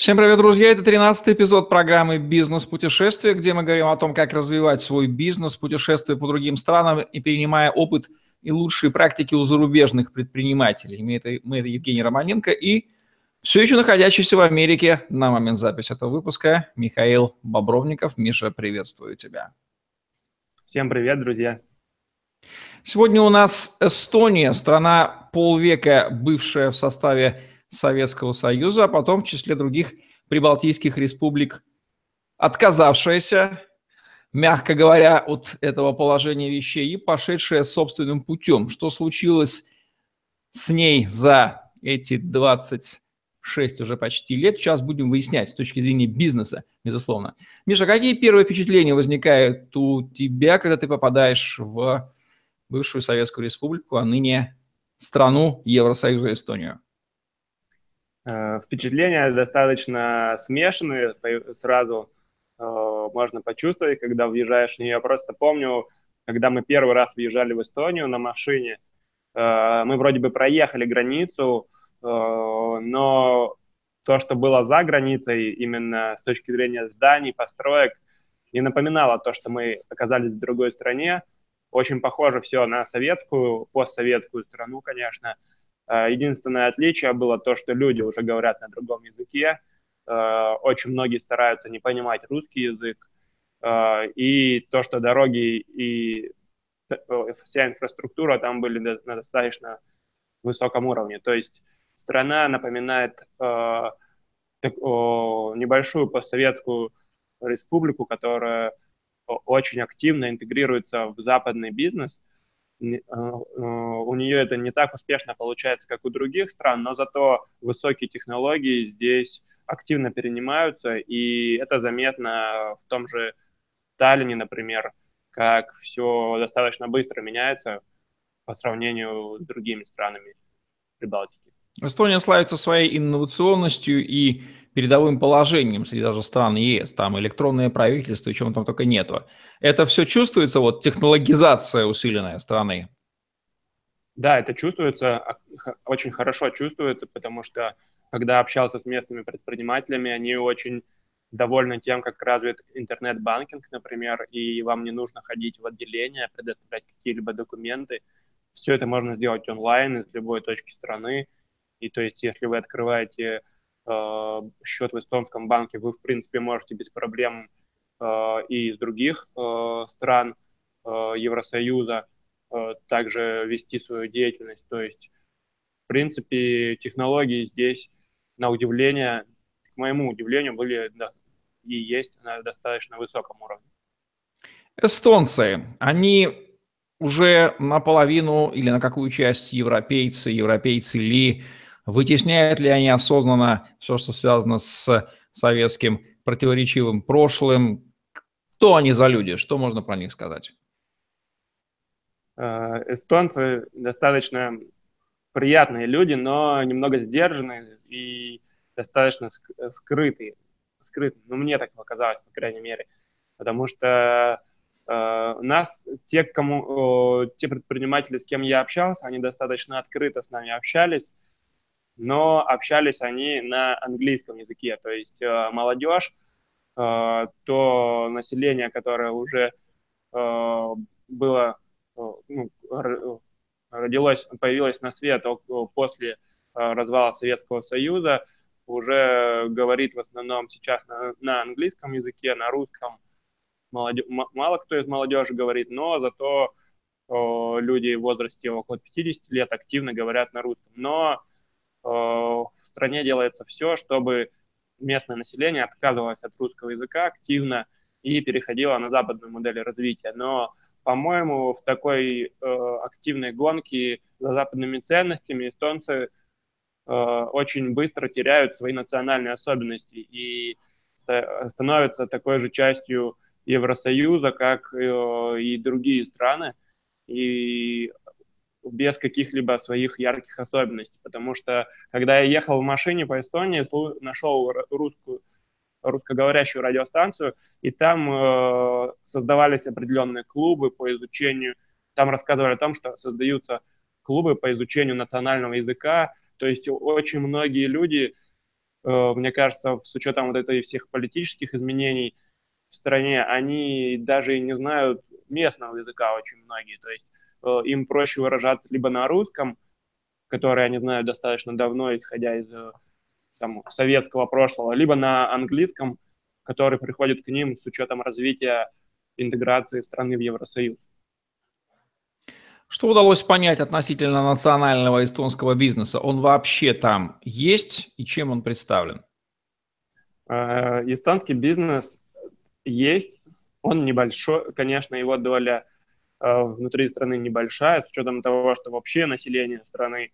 Всем привет, друзья! Это 13 эпизод программы «Бизнес-путешествие», где мы говорим о том, как развивать свой бизнес, путешествуя по другим странам и перенимая опыт и лучшие практики у зарубежных предпринимателей. Мы это, мы это Евгений Романенко и все еще находящийся в Америке на момент записи этого выпуска Михаил Бобровников. Миша, приветствую тебя. Всем привет, друзья! Сегодня у нас Эстония, страна полвека бывшая в составе Советского Союза, а потом в числе других прибалтийских республик отказавшаяся, мягко говоря, от этого положения вещей и пошедшая собственным путем. Что случилось с ней за эти 26 уже почти лет, сейчас будем выяснять с точки зрения бизнеса, безусловно. Миша, какие первые впечатления возникают у тебя, когда ты попадаешь в бывшую Советскую Республику, а ныне страну Евросоюза Эстонию? Э, впечатления достаточно смешанные, сразу э, можно почувствовать, когда въезжаешь в нее. Я просто помню, когда мы первый раз въезжали в Эстонию на машине, э, мы вроде бы проехали границу, но то, что было за границей, именно с точки зрения зданий, построек, не напоминало то, что мы оказались в другой стране. Очень похоже все на советскую, постсоветскую страну, конечно – единственное отличие было то, что люди уже говорят на другом языке. Э, очень многие стараются не понимать русский язык. Э, и то, что дороги и вся инфраструктура там были на достаточно высоком уровне. То есть страна напоминает небольшую постсоветскую республику, которая очень активно интегрируется в западный бизнес – Э, у нее это не так успешно получается, как у других стран, но зато высокие технологии здесь активно перенимаются, и это заметно в том же Таллине, например, как все достаточно быстро меняется по сравнению с другими странами Прибалтики. Эстония славится своей инновационностью и передовым положением среди даже стран ЕС, там электронное правительство чего там только нету. Это все чувствуется, вот технологизация усиленная страны? Да, это чувствуется, а, очень хорошо чувствуется, потому что когда общался с местными предпринимателями, они очень довольны тем, как развит интернет-банкинг, например, и вам не нужно ходить в отделение, предоставлять какие-либо документы. Все это можно сделать онлайн из любой точки страны. И то есть, если вы открываете счет в эстонском банке, вы, в принципе, можете без проблем э, и из других э, стран Евросоюза также вести свою деятельность. То есть, в принципе, технологии здесь, на удивление, к моему удивлению, были и есть на достаточно высоком уровне. Эстонцы, они уже наполовину или на какую часть европейцы, европейцы ли, Вытесняют ли они осознанно все, что связано с советским противоречивым прошлым? Кто они за люди? Что можно про них сказать? Э, эстонцы достаточно приятные люди, но немного сдержанные и достаточно скрытые. скрытые. Ну, мне так показалось, по крайней мере. Потому что э, нас, те, кому, те предприниматели, с кем я общался, они достаточно открыто с нами общались, но общались они на английском языке, то есть э, молодежь, э, то население, которое уже э, было, ну, родилось, появилось на свет после развала Советского Союза, уже говорит в основном сейчас на, на английском языке, на русском. Молодежь, мало кто из молодежи говорит, но зато э, люди в возрасте около 50 лет активно говорят на русском. Но в стране делается все, чтобы местное население отказывалось от русского языка активно и переходило на западную модель развития. Но, по-моему, в такой э, активной гонке за западными ценностями эстонцы э, очень быстро теряют свои национальные особенности и становятся такой же частью Евросоюза, как э, и другие страны. И без каких-либо своих ярких особенностей, потому что когда я ехал в машине по Эстонии, нашел русскую русскоговорящую радиостанцию, и там э, создавались определенные клубы по изучению, там рассказывали о том, что создаются клубы по изучению национального языка, то есть очень многие люди э, мне кажется, с учетом вот этой всех политических изменений в стране, они даже и не знают местного языка очень многие. То есть им проще выражаться либо на русском, который они знают достаточно давно, исходя из там, советского прошлого, либо на английском, который приходит к ним с учетом развития интеграции страны в Евросоюз. Что удалось понять относительно национального эстонского бизнеса? Он вообще там есть и чем он представлен? Э, эстонский бизнес есть, он небольшой, конечно, его доля э, внутри страны небольшая, с учетом того, что вообще население страны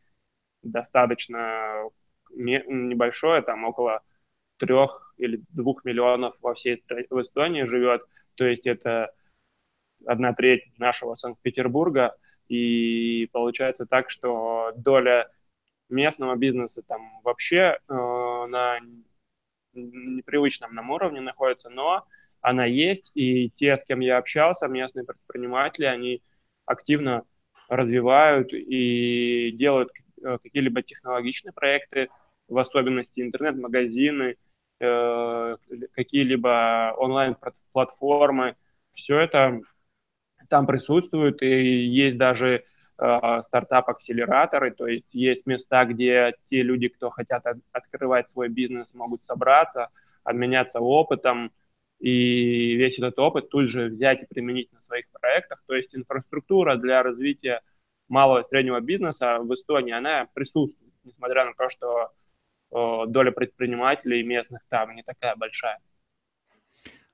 достаточно небольшое, там около трех или двух миллионов во всей в Эстонии живет, то есть это одна треть нашего Санкт-Петербурга, и получается так, что доля местного бизнеса там вообще э, на непривычном нам уровне находится, но она есть, и те, с кем я общался, местные предприниматели, они активно развивают и делают э, какие-либо технологичные проекты, в особенности интернет-магазины, э, какие-либо онлайн-платформы. Все это там присутствуют, и есть даже э, стартап-акселераторы, то есть есть места, где те люди, кто хотят от, открывать свой бизнес, могут собраться, обменяться опытом, и весь этот опыт тут же взять и применить на своих проектах. То есть инфраструктура для развития малого и среднего бизнеса в Эстонии, она присутствует, несмотря на то, что э, доля предпринимателей местных там не такая большая.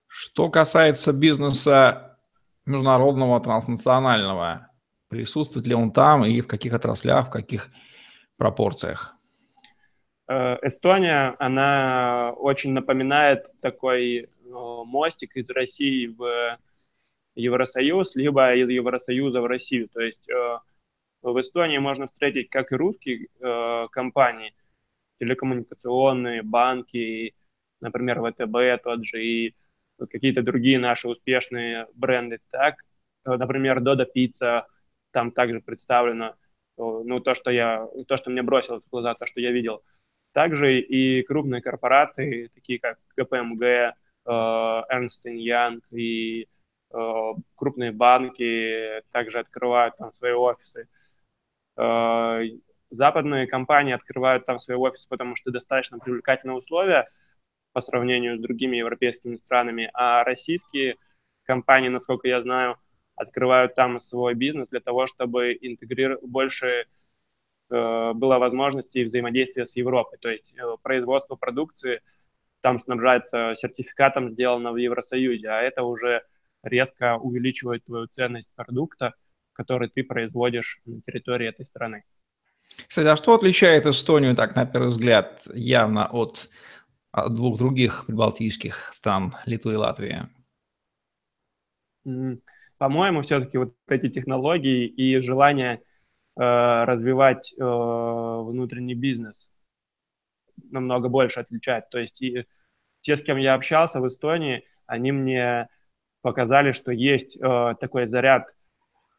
Что касается бизнеса международного, транснационального? Присутствует ли он там и в каких отраслях, в каких пропорциях? Э, Эстония, она очень напоминает такой мостик из России в Евросоюз, либо из Евросоюза в Россию. То есть э, в Эстонии можно встретить как и русские компании, телекоммуникационные, банки, например, ВТБ тот же, и какие-то другие наши успешные бренды. Так, э, например, Дода Пицца там также представлено, ну, то, что я, то, что мне бросилось в глаза, то, что я видел. Также и крупные корпорации, такие как КПМГ, э, Ernst Young и э, крупные банки также открывают там свои офисы. Западные компании открывают там свои офисы, потому что достаточно привлекательные условия, по сравнению с другими европейскими странами, а российские компании, насколько я знаю, открывают там свой бизнес для того, чтобы интегрировать больше э, было возможностей взаимодействия с Европой. То есть э, производство продукции там снабжается сертификатом, сделано в Евросоюзе, а это уже резко увеличивает твою ценность продукта, который ты производишь на территории этой страны. Кстати, а что отличает Эстонию, так на первый взгляд, явно от двух других прибалтийских стран, Литвы и Латвии? По-моему, все-таки вот эти технологии и желание э, развивать э, внутренний бизнес намного больше отличает. То есть и те, с кем я общался в Эстонии, они мне показали, что есть э, такой заряд,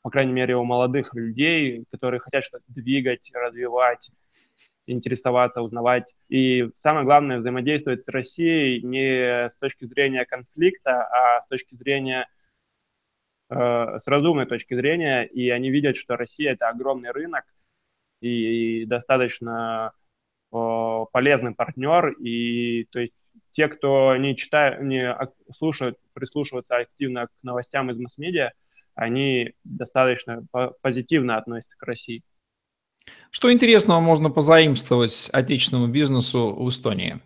по крайней мере, у молодых людей, которые хотят что-то двигать, развивать, интересоваться, узнавать. И самое главное, взаимодействовать с Россией не с точки зрения конфликта, а с точки зрения, э, с разумной точки зрения. И они видят, что Россия – это огромный рынок и достаточно полезный партнер. И то есть те, кто не читают, не слушают, прислушиваются активно к новостям из масс-медиа, они достаточно позитивно относятся к России. Что интересного можно позаимствовать отечественному бизнесу в Эстонии?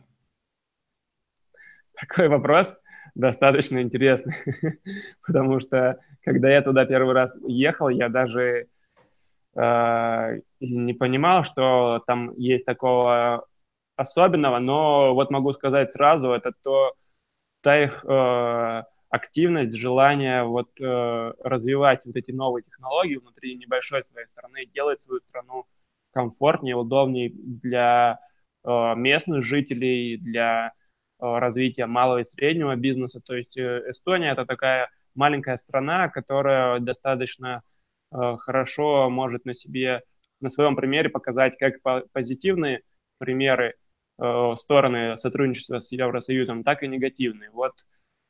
Такой вопрос достаточно интересный, потому что когда я туда первый раз ехал, я даже э, не понимал, что там есть такого особенного, но вот могу сказать сразу, это то, та их э, активность, желание вот э, развивать вот эти новые технологии внутри небольшой своей страны, делать свою страну комфортнее, удобнее для э, местных жителей, для э, развития малого и среднего бизнеса. То есть э, Эстония это такая маленькая страна, которая достаточно э, хорошо может на себе, на своем примере показать как по позитивные примеры стороны сотрудничества с Евросоюзом, так и негативные. Вот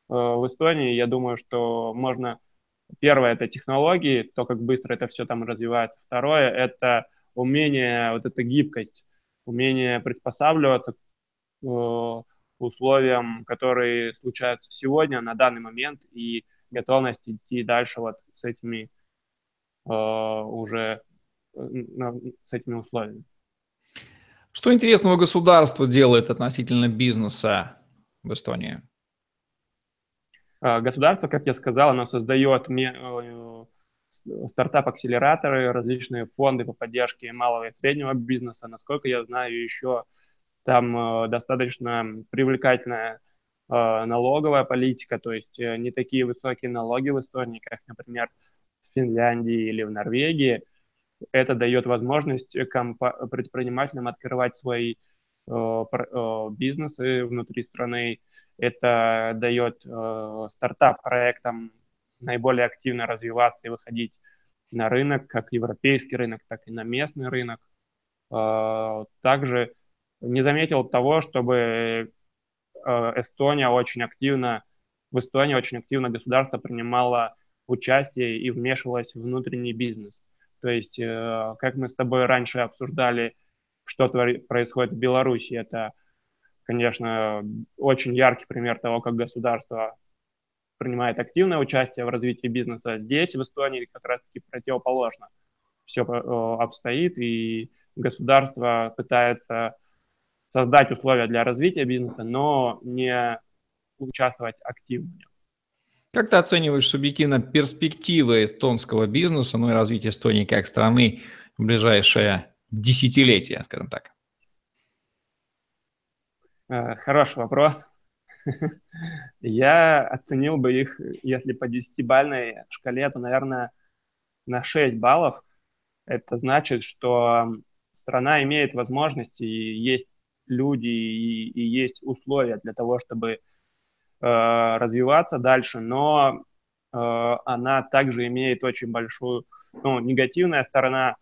в Эстонии, я думаю, что можно... Первое – это технологии, то, как быстро это все там развивается. Второе – это умение, вот эта гибкость, умение приспосабливаться к условиям, которые случаются сегодня, на данный момент, и готовность идти дальше вот с этими э, уже с этими условиями. Что интересного государство делает относительно бизнеса в Эстонии? А, государство, как я сказал, оно создает э, стартап-акселераторы, различные фонды по поддержке малого и среднего бизнеса. Насколько я знаю, еще там э, достаточно привлекательная э, налоговая политика, то есть не такие высокие налоги в Эстонии, как, например, Финляндии или в Норвегии – это дает возможность предпринимателям открывать свои э, э, бизнесы внутри страны. Это дает э, стартап-проектам наиболее активно развиваться и выходить на рынок, как европейский рынок, так и на местный рынок. Также не заметил того, чтобы Эстония очень активно, в Эстонии очень активно государство принимало участие и вмешивалось в внутренний бизнес. То есть, э, как мы с тобой раньше обсуждали, что происходит в Беларуси, это, конечно, очень яркий пример того, как государство принимает активное участие в развитии бизнеса. Здесь, в Эстонии, как раз-таки противоположно. Все э, обстоит, и государство пытается создать условия для развития бизнеса, но не участвовать активно в нем. Как ты оцениваешь субъективно перспективы эстонского бизнеса, ну и развитие Эстонии как страны в ближайшее десятилетие, скажем так? Э, хороший вопрос. Я оценил бы их, если по десятибальной шкале, то, наверное, на 6 баллов. Это значит, что страна имеет возможности, есть люди и, есть условия для того, чтобы развиваться дальше, но э, она также имеет очень большую, ну, негативная сторона,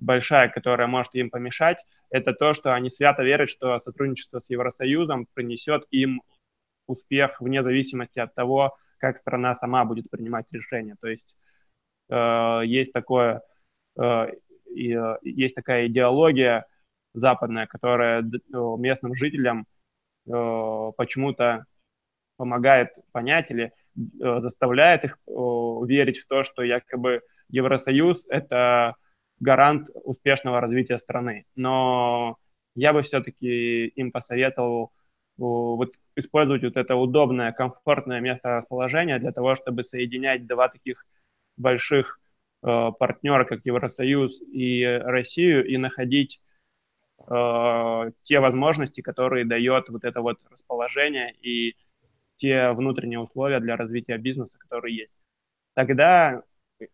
большая, которая может им помешать, это то, что они свято верят, что сотрудничество с Евросоюзом принесет им успех вне зависимости от того, как страна сама будет принимать решения. То есть э, есть такое, э, э, есть такая идеология западная, которая местным жителям э, почему-то помогает понять или э, заставляет их э, верить в то, что якобы Евросоюз – это гарант успешного развития страны. Но я бы все-таки им посоветовал вот использовать вот это удобное, комфортное место расположения для того, чтобы соединять два таких больших э, партнера, как Евросоюз и Россию, и находить э, те возможности, которые дает вот это вот расположение и те внутренние условия для развития бизнеса, которые есть. Тогда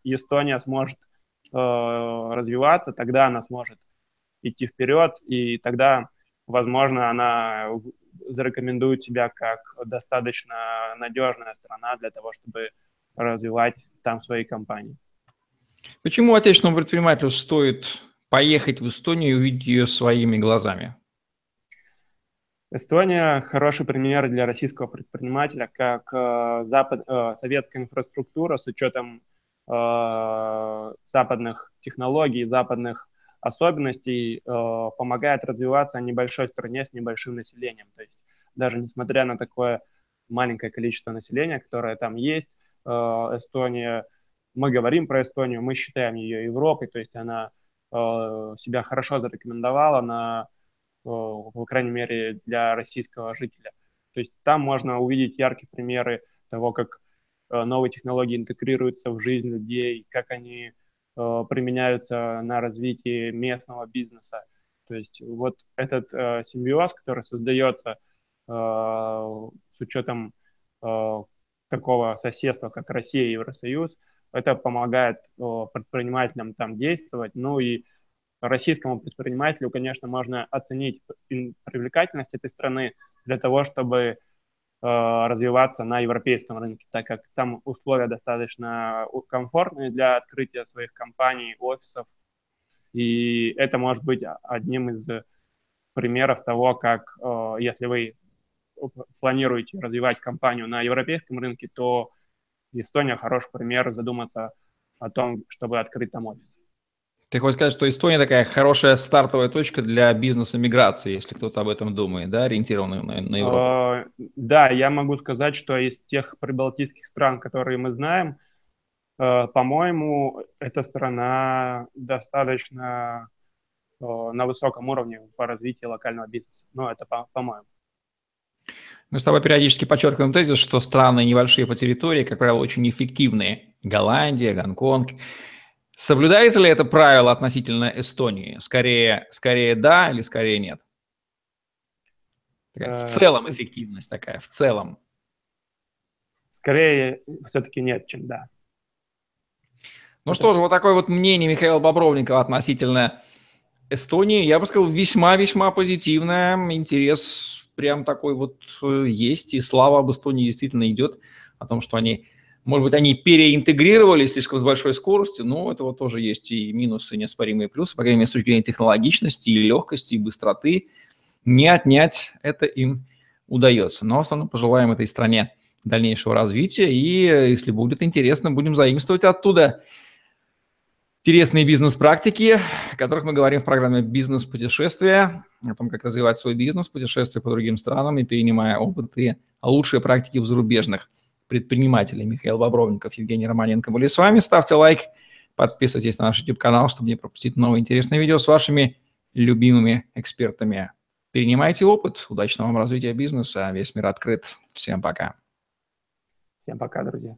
Эстония сможет э, развиваться, тогда она сможет идти вперед, и тогда, возможно, она зарекомендует себя как достаточно надежная страна для того, чтобы развивать там свои компании. Почему отечественному предпринимателю стоит поехать в Эстонию и увидеть ее своими глазами? Эстония хороший пример для российского предпринимателя, как э, запад, э, советская инфраструктура с учетом э, западных технологий, западных особенностей э, помогает развиваться небольшой стране с небольшим населением. То есть даже несмотря на такое маленькое количество населения, которое там есть, э, Эстония, мы говорим про Эстонию, мы считаем ее Европой, то есть она э, себя хорошо зарекомендовала на по крайней мере, для российского жителя. То есть там можно увидеть яркие примеры того, как э, новые технологии интегрируются в жизнь людей, как они э, применяются на развитие местного бизнеса. То есть вот этот симбиоз, который создается с учетом такого соседства, как Россия и Евросоюз, это помогает предпринимателям там действовать, ну и российскому предпринимателю, конечно, можно оценить привлекательность этой страны для того, чтобы э, развиваться на европейском рынке, так как там условия достаточно комфортные для открытия своих компаний, офисов, и это может быть одним из примеров того, как если вы планируете развивать компанию на европейском рынке, то Эстония хороший пример задуматься о том, чтобы открыть там офис. Ты хочешь сказать, что Эстония такая хорошая стартовая точка для бизнеса миграции, если кто-то об этом думает, да, ориентированный на, на Европу? Uh, да, я могу сказать, что из тех прибалтийских стран, которые мы знаем, uh, по-моему, эта страна достаточно uh, на высоком уровне по развитию локального бизнеса. Ну, это по- по-моему. Мы с тобой периодически подчеркиваем тезис, что страны небольшие по территории, как правило, очень эффективные. Голландия, Гонконг. Соблюдается ли это правило относительно Эстонии? Скорее, скорее да или скорее нет? Такая, в э, целом эффективность такая, в целом. Скорее все-таки нет, чем да. Ну это... что же, вот такое вот мнение Михаила Бобровникова относительно Эстонии, я бы сказал, весьма-весьма позитивное. Интерес прям такой вот э, есть, и слава об Эстонии действительно идет о том, что они, может быть, они переинтегрировали слишком с большой скоростью, но этого тоже есть и минусы, и неоспоримые плюсы, по крайней мере, с точки зрения технологичности, и легкости, и быстроты. Не отнять это им удается. Но в основном пожелаем этой стране дальнейшего развития, и э, если будет интересно, будем заимствовать оттуда интересные бизнес-практики, о которых мы говорим в программе «Бизнес-путешествия», о том, как развивать свой бизнес, путешествуя по другим странам и перенимая опыт и лучшие практики в зарубежных предпринимателей. Михаил Бобровников, Евгений Романенко были с вами. Ставьте лайк, подписывайтесь на наш YouTube-канал, чтобы не пропустить новые интересные видео с вашими любимыми экспертами. Перенимайте опыт, удачного вам развития бизнеса, весь мир открыт. Всем пока. Всем пока, друзья.